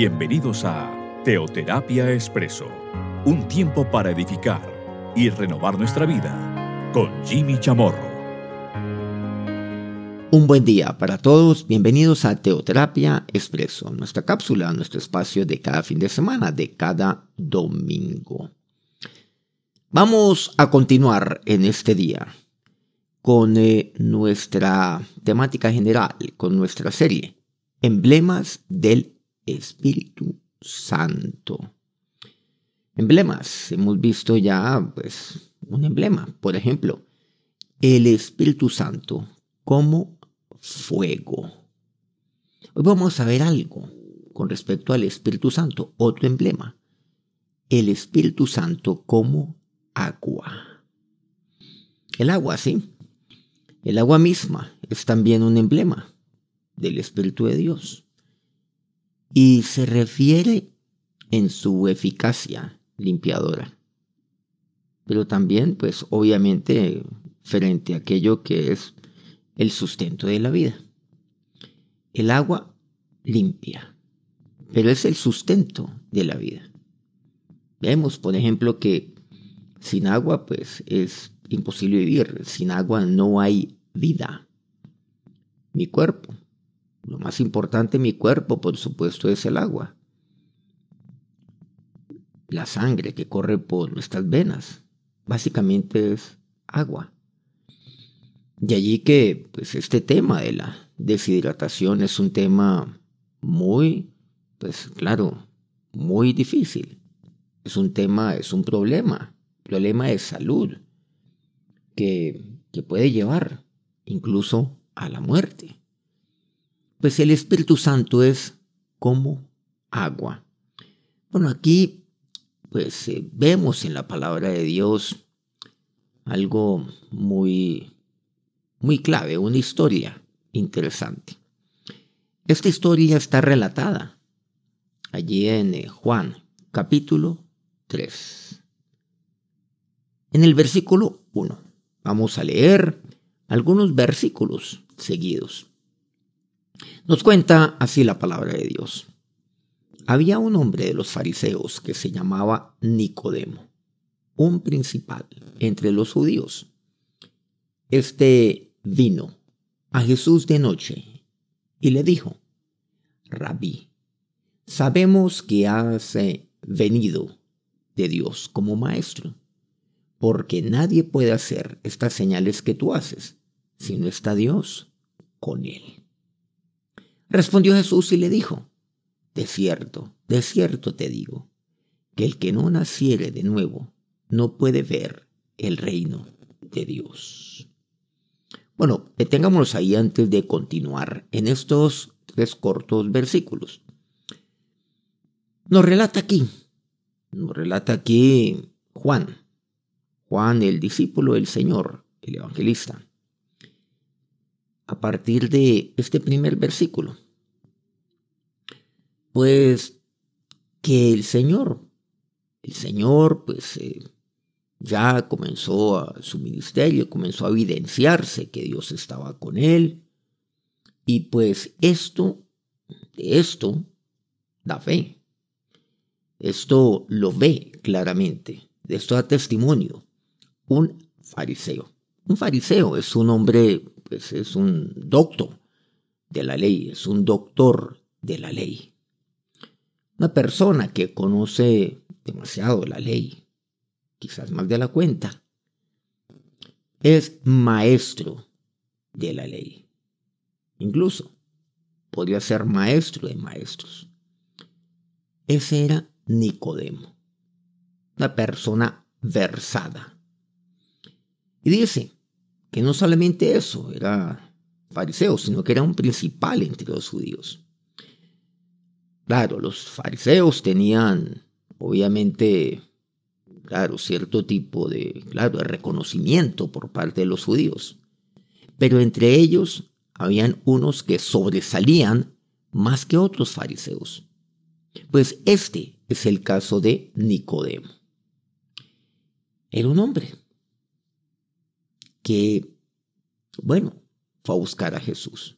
Bienvenidos a Teoterapia Expreso, un tiempo para edificar y renovar nuestra vida con Jimmy Chamorro. Un buen día para todos, bienvenidos a Teoterapia Expreso, nuestra cápsula, nuestro espacio de cada fin de semana, de cada domingo. Vamos a continuar en este día con eh, nuestra temática general, con nuestra serie, Emblemas del Espíritu Santo. Emblemas, hemos visto ya pues un emblema, por ejemplo, el Espíritu Santo como fuego. Hoy vamos a ver algo con respecto al Espíritu Santo, otro emblema, el Espíritu Santo como agua. El agua, sí. El agua misma es también un emblema del Espíritu de Dios. Y se refiere en su eficacia limpiadora. Pero también, pues obviamente, frente a aquello que es el sustento de la vida. El agua limpia, pero es el sustento de la vida. Vemos, por ejemplo, que sin agua, pues es imposible vivir. Sin agua no hay vida. Mi cuerpo. Lo más importante en mi cuerpo, por supuesto, es el agua. La sangre que corre por nuestras venas. Básicamente es agua. De allí que pues, este tema de la deshidratación es un tema muy, pues claro, muy difícil. Es un tema, es un problema problema de salud que, que puede llevar incluso a la muerte. Pues el Espíritu Santo es como agua. Bueno, aquí pues eh, vemos en la palabra de Dios algo muy muy clave, una historia interesante. Esta historia está relatada allí en eh, Juan capítulo 3 en el versículo 1. Vamos a leer algunos versículos seguidos. Nos cuenta así la palabra de Dios. Había un hombre de los fariseos que se llamaba Nicodemo, un principal entre los judíos. Este vino a Jesús de noche y le dijo, Rabí, sabemos que has eh, venido de Dios como maestro porque nadie puede hacer estas señales que tú haces si no está Dios con él. Respondió Jesús y le dijo, De cierto, de cierto te digo, que el que no naciere de nuevo no puede ver el reino de Dios. Bueno, detengámonos ahí antes de continuar en estos tres cortos versículos. Nos relata aquí, nos relata aquí Juan, Juan, el discípulo del Señor, el evangelista. A partir de este primer versículo, pues que el Señor, el Señor, pues eh, ya comenzó a, su ministerio, comenzó a evidenciarse que Dios estaba con él. Y pues esto, de esto, da fe. Esto lo ve claramente. De esto da testimonio un fariseo. Un fariseo es un hombre, pues es un doctor de la ley, es un doctor de la ley. Una persona que conoce demasiado la ley, quizás más de la cuenta, es maestro de la ley. Incluso podría ser maestro de maestros. Ese era Nicodemo, una persona versada y dice no solamente eso era fariseo, sino que era un principal entre los judíos. Claro, los fariseos tenían, obviamente, claro, cierto tipo de, claro, de reconocimiento por parte de los judíos. Pero entre ellos habían unos que sobresalían más que otros fariseos. Pues este es el caso de Nicodemo. Era un hombre que, bueno, fue a buscar a Jesús.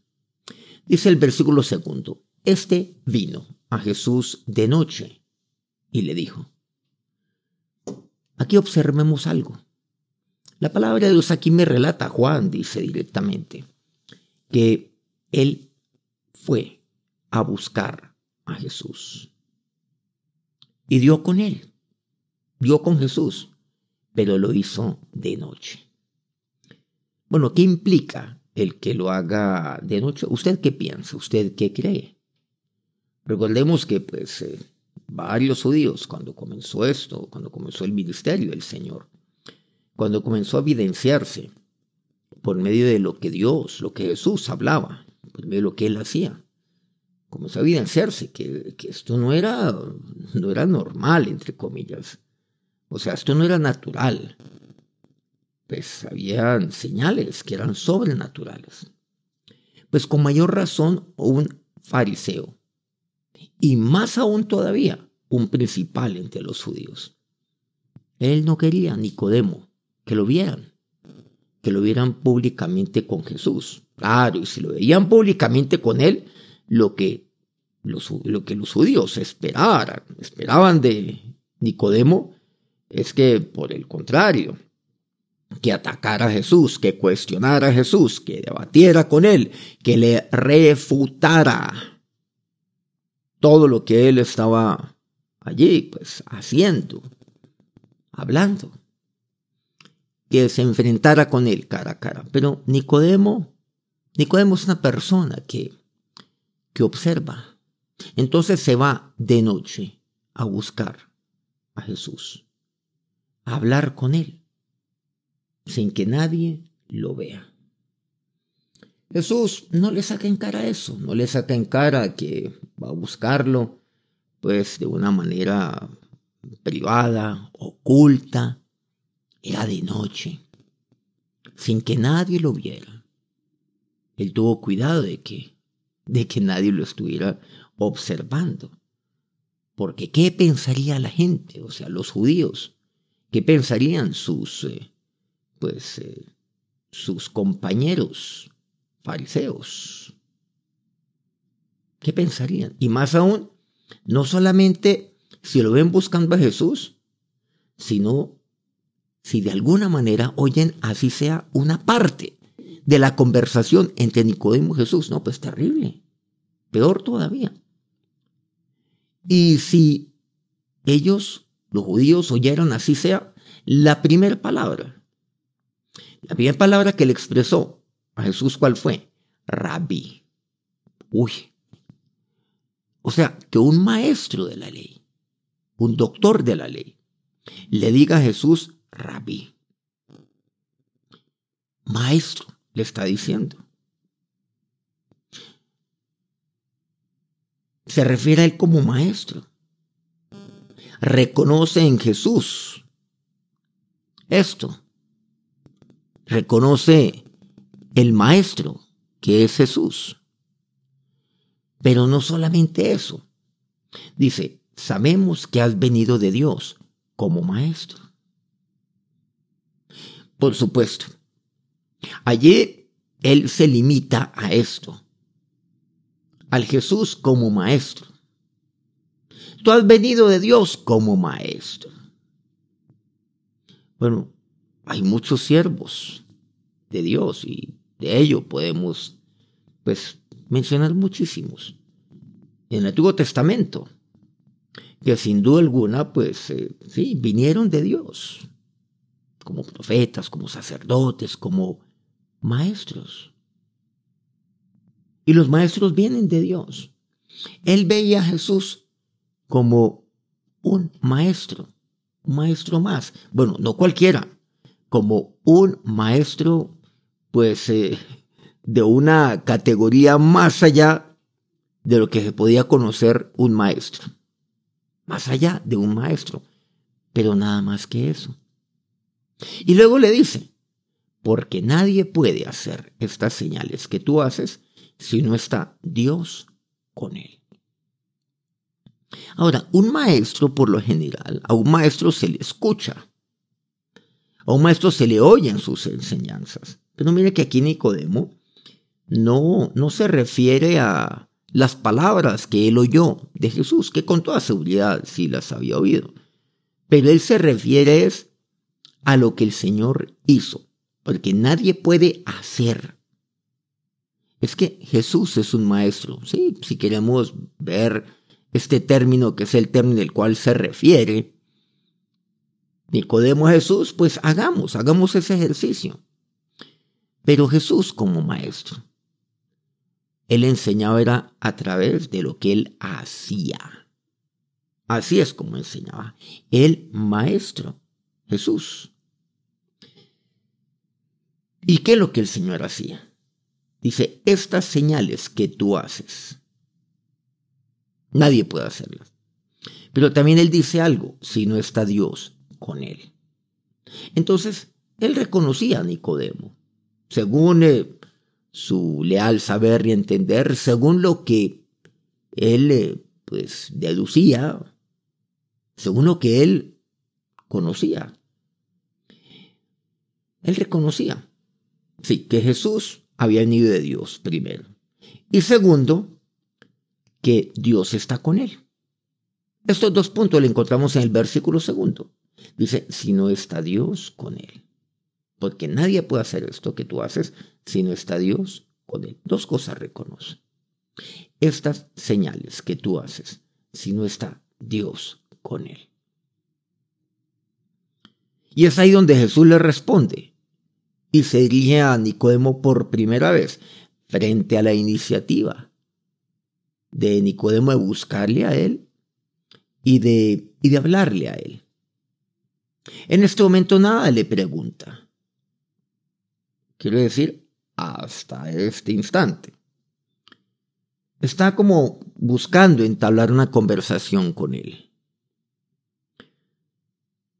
Dice el versículo segundo, este vino a Jesús de noche y le dijo, aquí observemos algo. La palabra de Dios aquí me relata, Juan dice directamente, que él fue a buscar a Jesús y dio con él, dio con Jesús, pero lo hizo de noche. Bueno, ¿qué implica el que lo haga de noche? ¿Usted qué piensa? ¿Usted qué cree? Recordemos que pues eh, varios judíos cuando comenzó esto, cuando comenzó el ministerio del Señor, cuando comenzó a evidenciarse por medio de lo que Dios, lo que Jesús hablaba, por medio de lo que él hacía, comenzó a evidenciarse que, que esto no era, no era normal, entre comillas. O sea, esto no era natural. Pues habían señales que eran sobrenaturales. Pues con mayor razón un fariseo, y más aún todavía un principal entre los judíos. Él no quería, Nicodemo, que lo vieran, que lo vieran públicamente con Jesús. Claro, y si lo veían públicamente con él, lo que los, lo que los judíos esperaran, esperaban de Nicodemo, es que por el contrario, que atacara a Jesús, que cuestionara a Jesús, que debatiera con él, que le refutara todo lo que él estaba allí, pues haciendo, hablando, que se enfrentara con él cara a cara. Pero Nicodemo, Nicodemo es una persona que, que observa. Entonces se va de noche a buscar a Jesús, a hablar con él, sin que nadie lo vea. Jesús no le saca en cara eso, no le saca en cara que va a buscarlo, pues de una manera privada, oculta, era de noche, sin que nadie lo viera. Él tuvo cuidado de que, de que nadie lo estuviera observando. Porque ¿qué pensaría la gente? O sea, los judíos. ¿Qué pensarían sus, eh, pues, eh, sus compañeros fariseos. ¿Qué pensarían? Y más aún, no solamente si lo ven buscando a Jesús, sino si de alguna manera oyen así sea una parte de la conversación entre Nicodemo y Jesús. No, pues terrible. Peor todavía. Y si ellos, los judíos, oyeron así sea la primera palabra, la primera palabra que le expresó a Jesús, ¿cuál fue? Rabí. Uy. O sea, que un maestro de la ley, un doctor de la ley, le diga a Jesús, rabí. Maestro, le está diciendo. Se refiere a él como maestro. Reconoce en Jesús esto. Reconoce el Maestro, que es Jesús. Pero no solamente eso. Dice, sabemos que has venido de Dios como Maestro. Por supuesto, allí Él se limita a esto, al Jesús como Maestro. Tú has venido de Dios como Maestro. Bueno, hay muchos siervos de Dios y de ello podemos, pues, mencionar muchísimos. En el Antiguo Testamento, que sin duda alguna, pues, eh, sí, vinieron de Dios, como profetas, como sacerdotes, como maestros. Y los maestros vienen de Dios. Él veía a Jesús como un maestro, un maestro más. Bueno, no cualquiera, como un maestro pues eh, de una categoría más allá de lo que se podía conocer un maestro. Más allá de un maestro, pero nada más que eso. Y luego le dice, porque nadie puede hacer estas señales que tú haces si no está Dios con él. Ahora, un maestro por lo general, a un maestro se le escucha, a un maestro se le oyen sus enseñanzas. Pero mire que aquí Nicodemo no, no se refiere a las palabras que él oyó de Jesús, que con toda seguridad sí las había oído. Pero él se refiere a lo que el Señor hizo, porque nadie puede hacer. Es que Jesús es un maestro, sí, si queremos ver este término que es el término al cual se refiere Nicodemo Jesús, pues hagamos, hagamos ese ejercicio. Pero Jesús como maestro, él enseñaba a través de lo que él hacía. Así es como enseñaba. El maestro, Jesús. ¿Y qué es lo que el Señor hacía? Dice, estas señales que tú haces, nadie puede hacerlas. Pero también él dice algo, si no está Dios con él. Entonces, él reconocía a Nicodemo, según eh, su leal saber y entender, según lo que él eh, pues deducía, según lo que él conocía. Él reconocía, sí, que Jesús había venido de Dios primero. Y segundo, que Dios está con él. Estos dos puntos los encontramos en el versículo segundo. Dice, si no está Dios con él. Porque nadie puede hacer esto que tú haces si no está Dios con él. Dos cosas reconoce. Estas señales que tú haces si no está Dios con él. Y es ahí donde Jesús le responde y se dirige a Nicodemo por primera vez frente a la iniciativa de Nicodemo de buscarle a él y de, y de hablarle a él. En este momento nada le pregunta. Quiero decir, hasta este instante. Está como buscando entablar una conversación con él.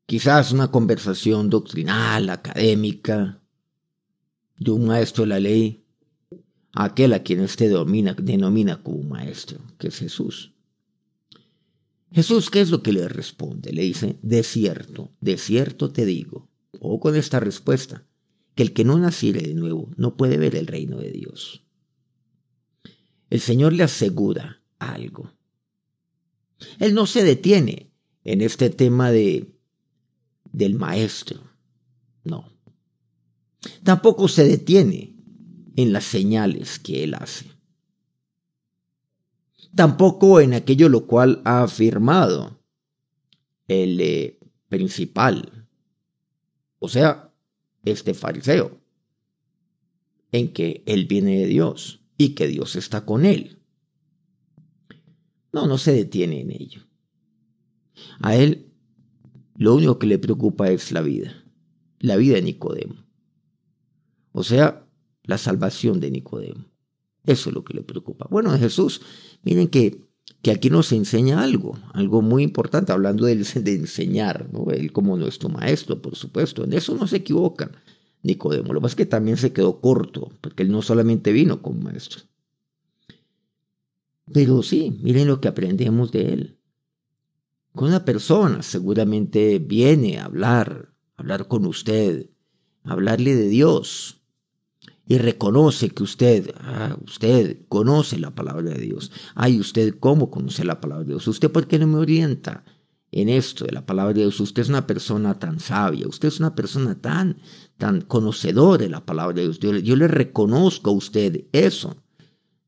Quizás una conversación doctrinal, académica, de un maestro de la ley, aquel a quien este denomina, denomina como maestro, que es Jesús. Jesús, ¿qué es lo que le responde? Le dice, de cierto, de cierto te digo, o con esta respuesta, que el que no naciere de nuevo no puede ver el reino de Dios. El Señor le asegura algo. Él no se detiene en este tema de del maestro. No. Tampoco se detiene en las señales que él hace tampoco en aquello lo cual ha afirmado el eh, principal, o sea, este fariseo, en que él viene de Dios y que Dios está con él. No, no se detiene en ello. A él lo único que le preocupa es la vida, la vida de Nicodemo. O sea, la salvación de Nicodemo. Eso es lo que le preocupa. Bueno, Jesús, miren que, que aquí nos enseña algo, algo muy importante, hablando de, de enseñar, ¿no? Él como nuestro maestro, por supuesto, en eso no se equivoca Nicodemo. Lo que que también se quedó corto, porque él no solamente vino como maestro. Pero sí, miren lo que aprendemos de él. Con una persona seguramente viene a hablar, hablar con usted, hablarle de Dios, y reconoce que usted, ah, usted conoce la palabra de Dios. Ay, usted cómo conoce la palabra de Dios. Usted por qué no me orienta en esto de la palabra de Dios. Usted es una persona tan sabia, usted es una persona tan, tan conocedora de la palabra de Dios. Yo, yo le reconozco a usted eso,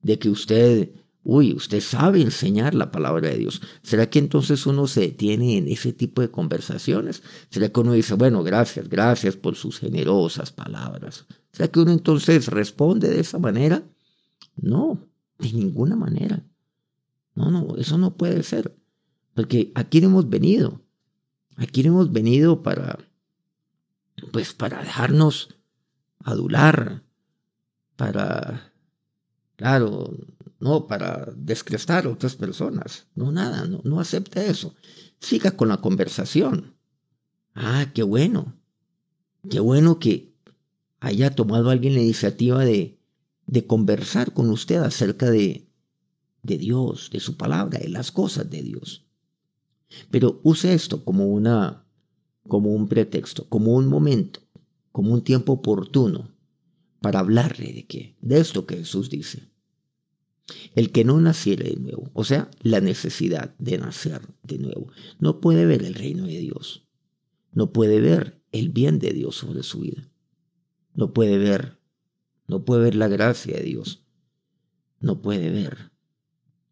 de que usted Uy, usted sabe enseñar la palabra de Dios. ¿Será que entonces uno se detiene en ese tipo de conversaciones? ¿Será que uno dice, bueno, gracias, gracias por sus generosas palabras? ¿Será que uno entonces responde de esa manera? No, de ninguna manera. No, no, eso no puede ser. Porque aquí hemos venido. Aquí hemos venido para, pues para dejarnos adular, para, claro, no para descrestar a otras personas. No, nada, no, no acepte eso. Siga con la conversación. Ah, qué bueno. Qué bueno que haya tomado alguien la iniciativa de, de conversar con usted acerca de, de Dios, de su palabra, de las cosas de Dios. Pero use esto como una como un pretexto, como un momento, como un tiempo oportuno para hablarle de qué, de esto que Jesús dice. El que no naciere de nuevo, o sea, la necesidad de nacer de nuevo, no puede ver el reino de Dios, no puede ver el bien de Dios sobre su vida, no puede ver, no puede ver la gracia de Dios, no puede ver,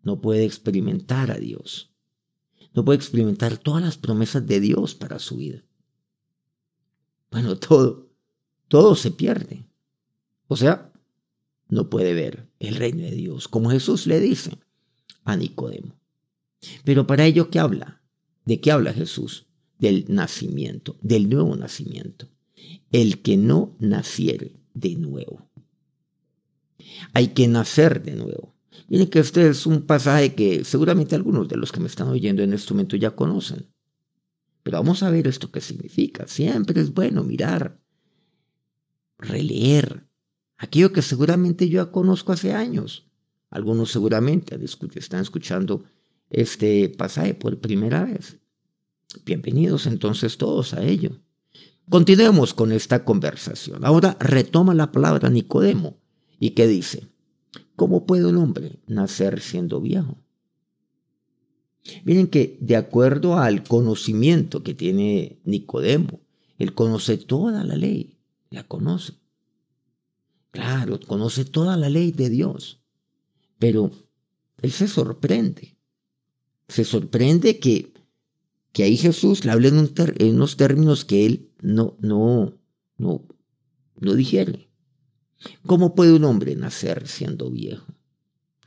no puede experimentar a Dios, no puede experimentar todas las promesas de Dios para su vida. Bueno, todo, todo se pierde. O sea, no puede ver el reino de Dios, como Jesús le dice a Nicodemo. Pero para ello, ¿qué habla? ¿De qué habla Jesús? Del nacimiento, del nuevo nacimiento. El que no naciere de nuevo. Hay que nacer de nuevo. Miren que este es un pasaje que seguramente algunos de los que me están oyendo en este momento ya conocen. Pero vamos a ver esto qué significa. Siempre es bueno mirar, releer aquello que seguramente yo ya conozco hace años. Algunos seguramente están escuchando este pasaje por primera vez. Bienvenidos entonces todos a ello. Continuemos con esta conversación. Ahora retoma la palabra Nicodemo. ¿Y qué dice? ¿Cómo puede un hombre nacer siendo viejo? Miren que de acuerdo al conocimiento que tiene Nicodemo, él conoce toda la ley, la conoce. Claro, conoce toda la ley de Dios, pero él se sorprende. Se sorprende que, que ahí Jesús le hable en, unos términos que él no, no, no, no digiere. ¿Cómo puede un hombre nacer siendo viejo?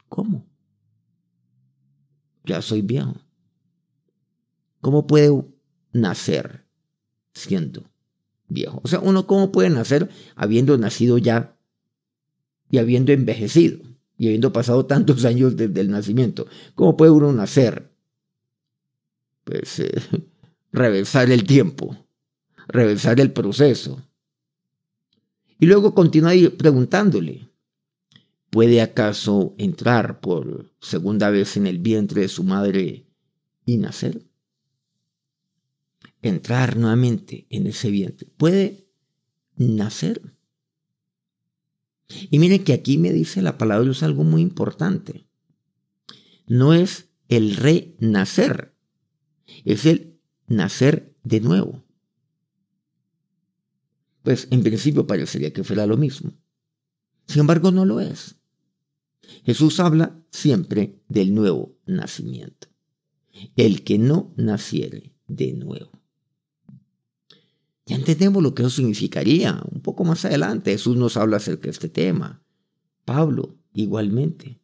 ¿Cómo? ya soy viejo. ¿Cómo puedo nacer siendo viejo? O sea, uno cómo puede nacer habiendo nacido ya y habiendo envejecido y habiendo pasado tantos años desde el nacimiento. ¿Cómo puede uno nacer? Pues eh, reversar el tiempo, reversar el proceso. Y luego continúa preguntándole, ¿Puede acaso entrar por segunda vez en el vientre de su madre y nacer? Entrar nuevamente en ese vientre. ¿Puede nacer? Y miren que aquí me dice la palabra es algo muy importante. No es el renacer, es el nacer de nuevo. Pues en principio parecería que fuera lo mismo. Sin embargo, no lo es. Jesús habla siempre del nuevo nacimiento. El que no naciere de nuevo. Ya entendemos lo que eso significaría. Un poco más adelante Jesús nos habla acerca de este tema. Pablo igualmente.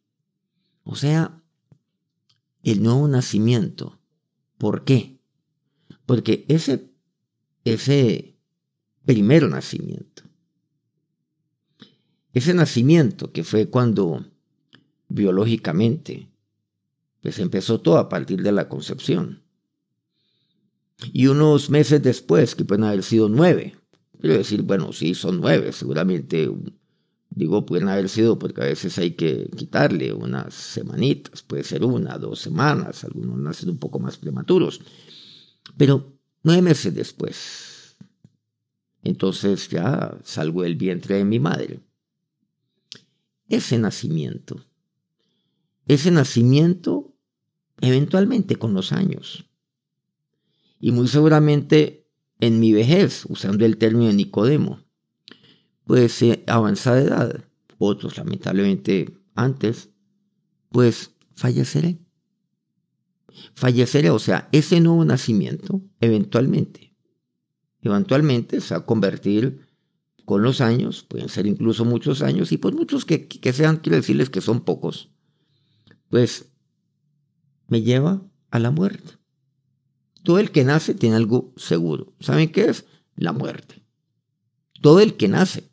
O sea, el nuevo nacimiento. ¿Por qué? Porque ese, ese primer nacimiento, ese nacimiento que fue cuando biológicamente. Pues empezó todo a partir de la concepción. Y unos meses después, que pueden haber sido nueve, quiero decir, bueno, sí, son nueve, seguramente, digo, pueden haber sido porque a veces hay que quitarle unas semanitas, puede ser una, dos semanas, algunos nacen un poco más prematuros, pero nueve meses después, entonces ya salgo del vientre de mi madre. Ese nacimiento ese nacimiento eventualmente con los años. Y muy seguramente en mi vejez, usando el término de Nicodemo, pues eh, avanzada edad, otros lamentablemente antes, pues falleceré. Falleceré, o sea, ese nuevo nacimiento, eventualmente, eventualmente se va a convertir con los años, pueden ser incluso muchos años, y pues muchos que, que sean, quiero decirles que son pocos, pues me lleva a la muerte. Todo el que nace tiene algo seguro. ¿Saben qué es? La muerte. Todo el que nace.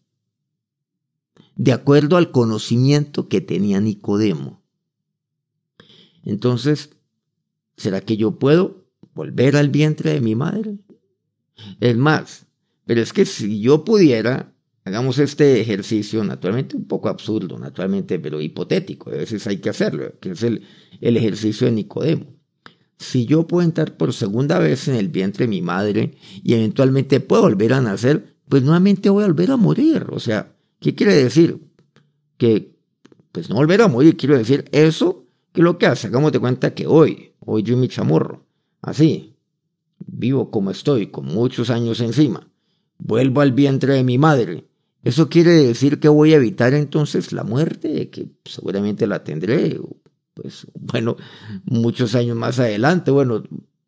De acuerdo al conocimiento que tenía Nicodemo. Entonces, ¿será que yo puedo volver al vientre de mi madre? Es más, pero es que si yo pudiera, Hagamos este ejercicio, naturalmente un poco absurdo, naturalmente, pero hipotético. A veces hay que hacerlo, que es el, el ejercicio de Nicodemo. Si yo puedo entrar por segunda vez en el vientre de mi madre y eventualmente puedo volver a nacer, pues nuevamente voy a volver a morir. O sea, ¿qué quiere decir? Que pues no volver a morir, quiero decir, eso, que lo que hace? Hagamos de cuenta que hoy, hoy yo mi chamorro, así, vivo como estoy, con muchos años encima, vuelvo al vientre de mi madre. Eso quiere decir que voy a evitar entonces la muerte, que seguramente la tendré, pues bueno, muchos años más adelante, bueno,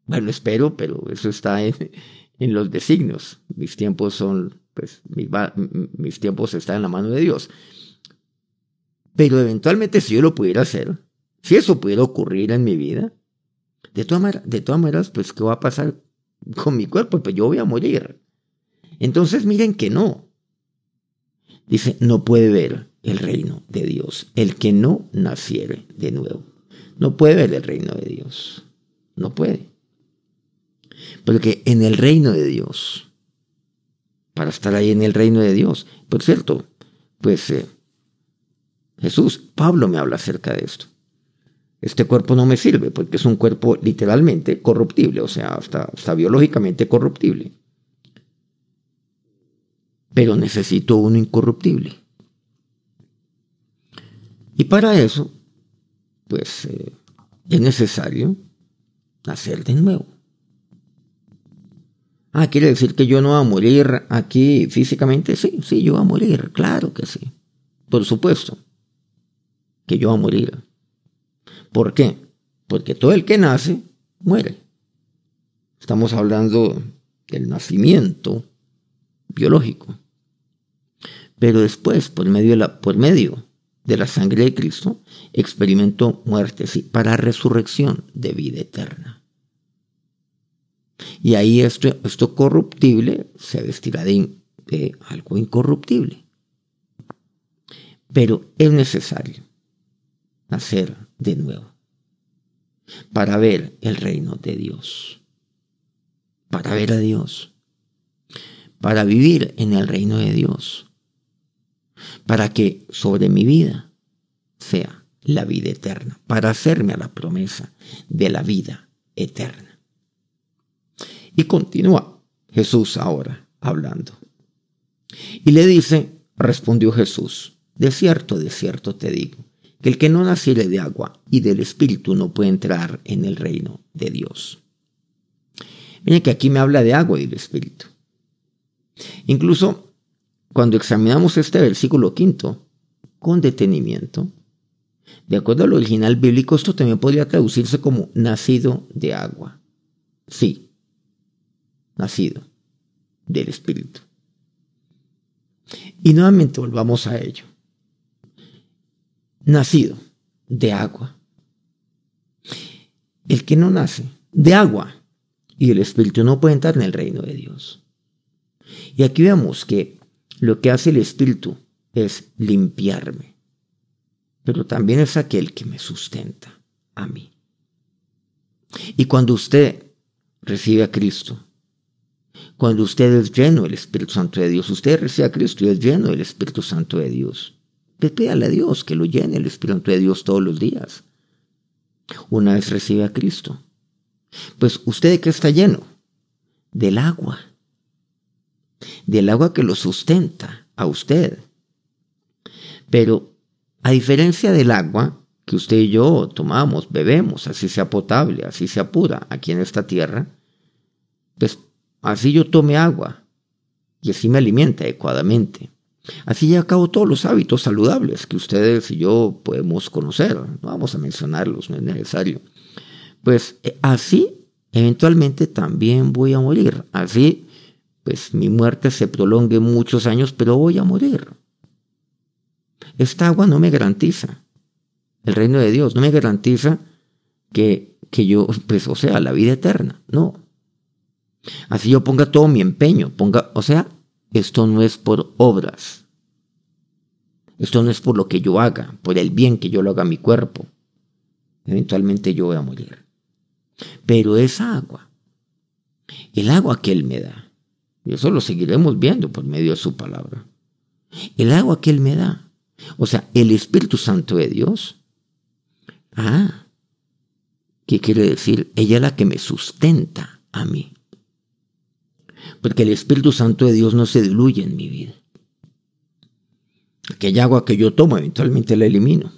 bueno, espero, pero eso está en, los designios. Mis tiempos son, pues, mis tiempos están en la mano de Dios. Pero eventualmente si yo lo pudiera hacer, si eso pudiera ocurrir en mi vida, de todas de todas maneras pues, ¿qué va a pasar con mi cuerpo? Pues yo voy a morir. Entonces miren que no. Dice, no puede ver el reino de Dios el que no naciere de nuevo. No puede ver el reino de Dios. No puede. Porque en el reino de Dios, para estar ahí en el reino de Dios, por cierto, pues eh, Jesús, Pablo me habla acerca de esto. Este cuerpo no me sirve porque es un cuerpo literalmente corruptible, o sea, está, biológicamente corruptible. Pero necesito uno incorruptible. Y para eso, pues eh, es necesario nacer de nuevo. Ah, quiere decir que yo no voy a morir aquí físicamente. Sí, sí, yo voy a morir, claro que sí. Por supuesto que yo voy a morir. ¿Por qué? Porque todo el que nace muere. Estamos hablando del nacimiento biológico. Pero después, por medio de la, por medio de la sangre de Cristo, experimento muerte, para resurrección de vida eterna. Y ahí esto, esto corruptible se vestirá de algo incorruptible. Pero es necesario nacer de nuevo para ver el reino de Dios, para ver a Dios, para vivir en el reino de Dios, para que sobre mi vida sea la vida eterna, para hacerme a la promesa de la vida eterna. Y continúa Jesús ahora hablando. Y le dice, respondió Jesús, de cierto, de cierto te digo, que el que no naciere de agua y del Espíritu no puede entrar en el reino de Dios. Miren que aquí me habla de agua y del Espíritu. Incluso cuando examinamos este versículo quinto con detenimiento, de acuerdo al original bíblico, esto también podría traducirse como nacido de agua. Sí, nacido del Espíritu. Y nuevamente volvamos a ello. Nacido de agua. El que no nace de agua y el Espíritu no puede entrar en el reino de Dios. Y aquí vemos que lo que hace el Espíritu es limpiarme, pero también es aquel que me sustenta a mí. Y cuando usted recibe a Cristo, cuando usted es lleno del Espíritu Santo de Dios, usted recibe a Cristo y es lleno del Espíritu Santo de Dios. Pues pídale a Dios que lo llene el Espíritu de Dios todos los días. Una vez recibe a Cristo. Pues usted qué está lleno? Del agua. Del agua que lo sustenta a usted. Pero a diferencia del agua que usted y yo tomamos, bebemos, así sea potable, así sea pura, aquí en esta tierra, pues Así yo tome agua y así me alimenta adecuadamente. Así ya acabo todos los hábitos saludables que ustedes y yo podemos conocer. No vamos a mencionarlos, no es necesario. Pues eh, así, eventualmente también voy a morir. Así, pues mi muerte se prolongue muchos años, pero voy a morir. Esta agua no me garantiza el reino de Dios, no me garantiza que, que yo, pues, o sea, la vida eterna. No, Así yo ponga todo mi empeño, ponga, o sea, esto no es por obras. Esto no es por lo que yo haga, por el bien que yo lo haga a mi cuerpo. Eventualmente yo voy a morir. Pero esa agua, el agua que Él me da, y eso lo seguiremos viendo por medio de su palabra, el agua que Él me da, o sea, el Espíritu Santo de Dios, ah, ¿qué quiere decir? Ella es la que me sustenta a mí porque el Espíritu Santo de Dios no se diluye en mi vida. Aquella agua que yo tomo eventualmente la elimino.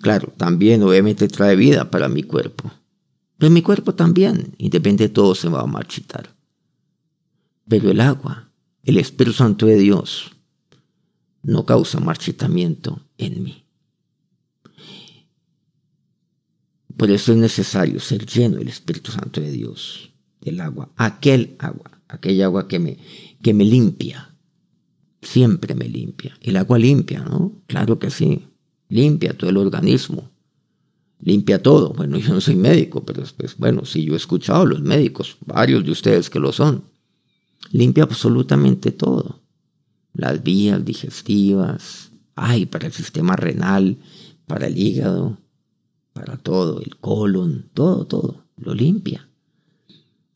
Claro, también obviamente trae vida para mi cuerpo. Pero mi cuerpo también, de todo, se va a marchitar. Pero el agua, el Espíritu Santo de Dios, no causa marchitamiento en mí. Por eso es necesario ser lleno del Espíritu Santo de Dios, del agua, aquel agua, aquella agua que me, que me limpia, siempre me limpia. El agua limpia, ¿no? Claro que sí, limpia todo el organismo, limpia todo. Bueno, yo no soy médico, pero pues, bueno, sí, yo he escuchado a los médicos, varios de ustedes que lo son. Limpia absolutamente todo. Las vías digestivas, ay, para el sistema renal, para el hígado, para todo, el colon, todo, todo, lo limpia.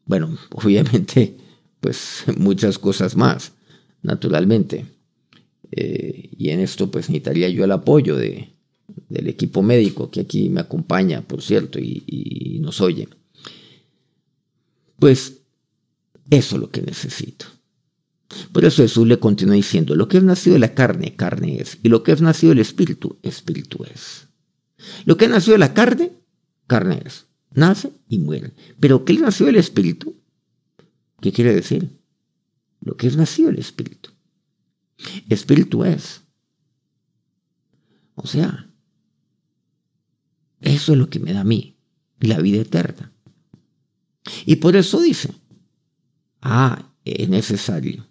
Bueno, obviamente, pues muchas cosas más, naturalmente. Eh, y en esto pues necesitaría yo el apoyo de, del equipo médico que aquí me acompaña, por cierto, y, nos oye. Pues eso es lo que necesito. Por eso Jesús le continúa diciendo, lo que es nacido de la carne, carne es, y lo que es nacido del espíritu, espíritu es. Lo que es nacido de la carne, carne es. Nace y muere. Pero ¿qué es nacido del espíritu? ¿Qué quiere decir? Lo que es nacido del espíritu. Espíritu es. O sea, eso es lo que me da a mí la vida eterna. Y por eso dice, ah, es necesario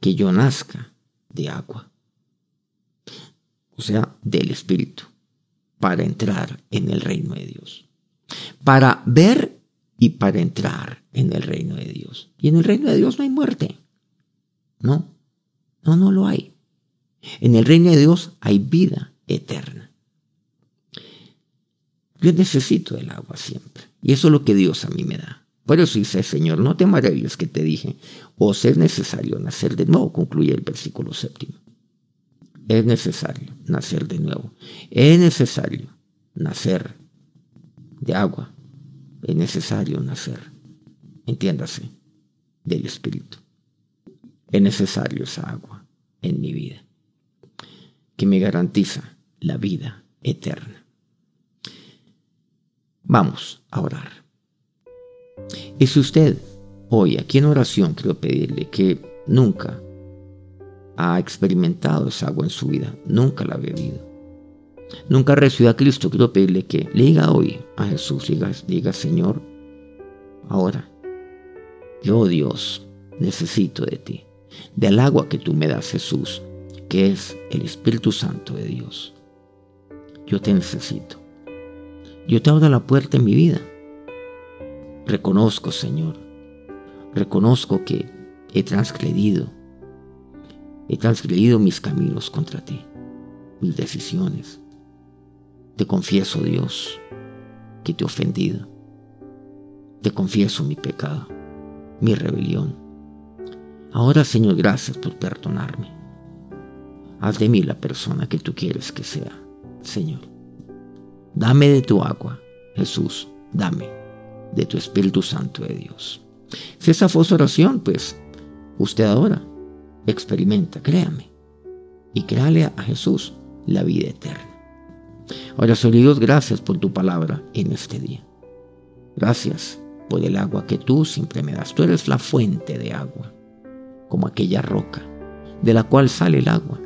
que yo nazca de agua, o sea, del Espíritu, para entrar en el reino de Dios, para ver y para entrar en el reino de Dios. Y en el reino de Dios no hay muerte, no, no, no lo hay. En el reino de Dios hay vida eterna. Yo necesito el agua siempre. Y eso es lo que Dios a mí me da. Por eso dice, Señor, no te maravilles que te dije, os es necesario nacer de nuevo, concluye el versículo séptimo. Es necesario nacer de nuevo. Es necesario nacer de agua. Es necesario nacer, entiéndase, del Espíritu. Es necesario esa agua en mi vida, que me garantiza la vida eterna. Vamos a orar. Y si usted hoy aquí en oración quiero pedirle que nunca ha experimentado esa agua en su vida, nunca la ha bebido, nunca ha recibido a Cristo, quiero pedirle que le diga hoy a Jesús, diga, diga Señor, ahora, yo Dios necesito de ti, del agua que tú me das Jesús, que es el Espíritu Santo de Dios. Yo te necesito. Yo te abro la puerta en mi vida. Reconozco, Señor, reconozco que he transgredido, he transgredido mis caminos contra ti, mis decisiones. Te confieso, Dios, que te he ofendido. Te confieso mi pecado, mi rebelión. Ahora, Señor, gracias por perdonarme. Haz de mí la persona que tú quieres que sea, Señor. Dame de tu agua, Jesús, dame de tu Espíritu Santo de Dios. Si esa fue su oración, pues usted ahora experimenta, créame, y créale a Jesús la vida eterna. Ahora, Señor Dios, gracias por tu palabra en este día. Gracias por el agua que tú siempre me das. Tú eres la fuente de agua, como aquella roca de la cual sale el agua.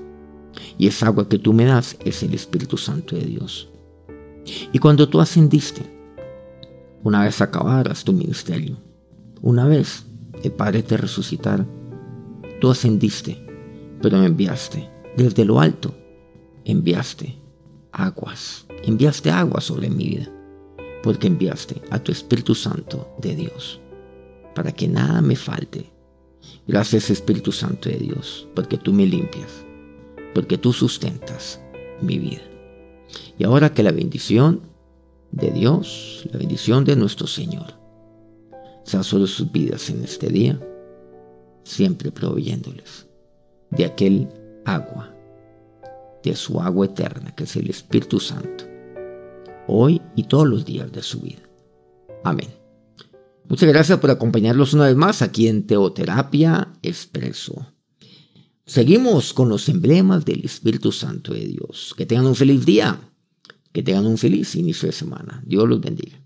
Y esa agua que tú me das es el Espíritu Santo de Dios. Y cuando tú ascendiste, una vez acabaras tu ministerio, una vez el Padre te resucitara, tú ascendiste, pero me enviaste desde lo alto, enviaste aguas, enviaste aguas sobre mi vida, porque enviaste a tu Espíritu Santo de Dios, para que nada me falte. Gracias Espíritu Santo de Dios, porque tú me limpias, porque tú sustentas mi vida. Y ahora que la bendición de Dios, la bendición de nuestro Señor, sea sobre sus vidas en este día, siempre proveyéndoles de aquel agua, de su agua eterna, que es el Espíritu Santo, hoy y todos los días de su vida. Amén. Muchas gracias por acompañarnos una vez más aquí en Teoterapia Expreso. Seguimos con los emblemas del Espíritu Santo de Dios. Que tengan un feliz día, que tengan un feliz inicio de semana. Dios los bendiga.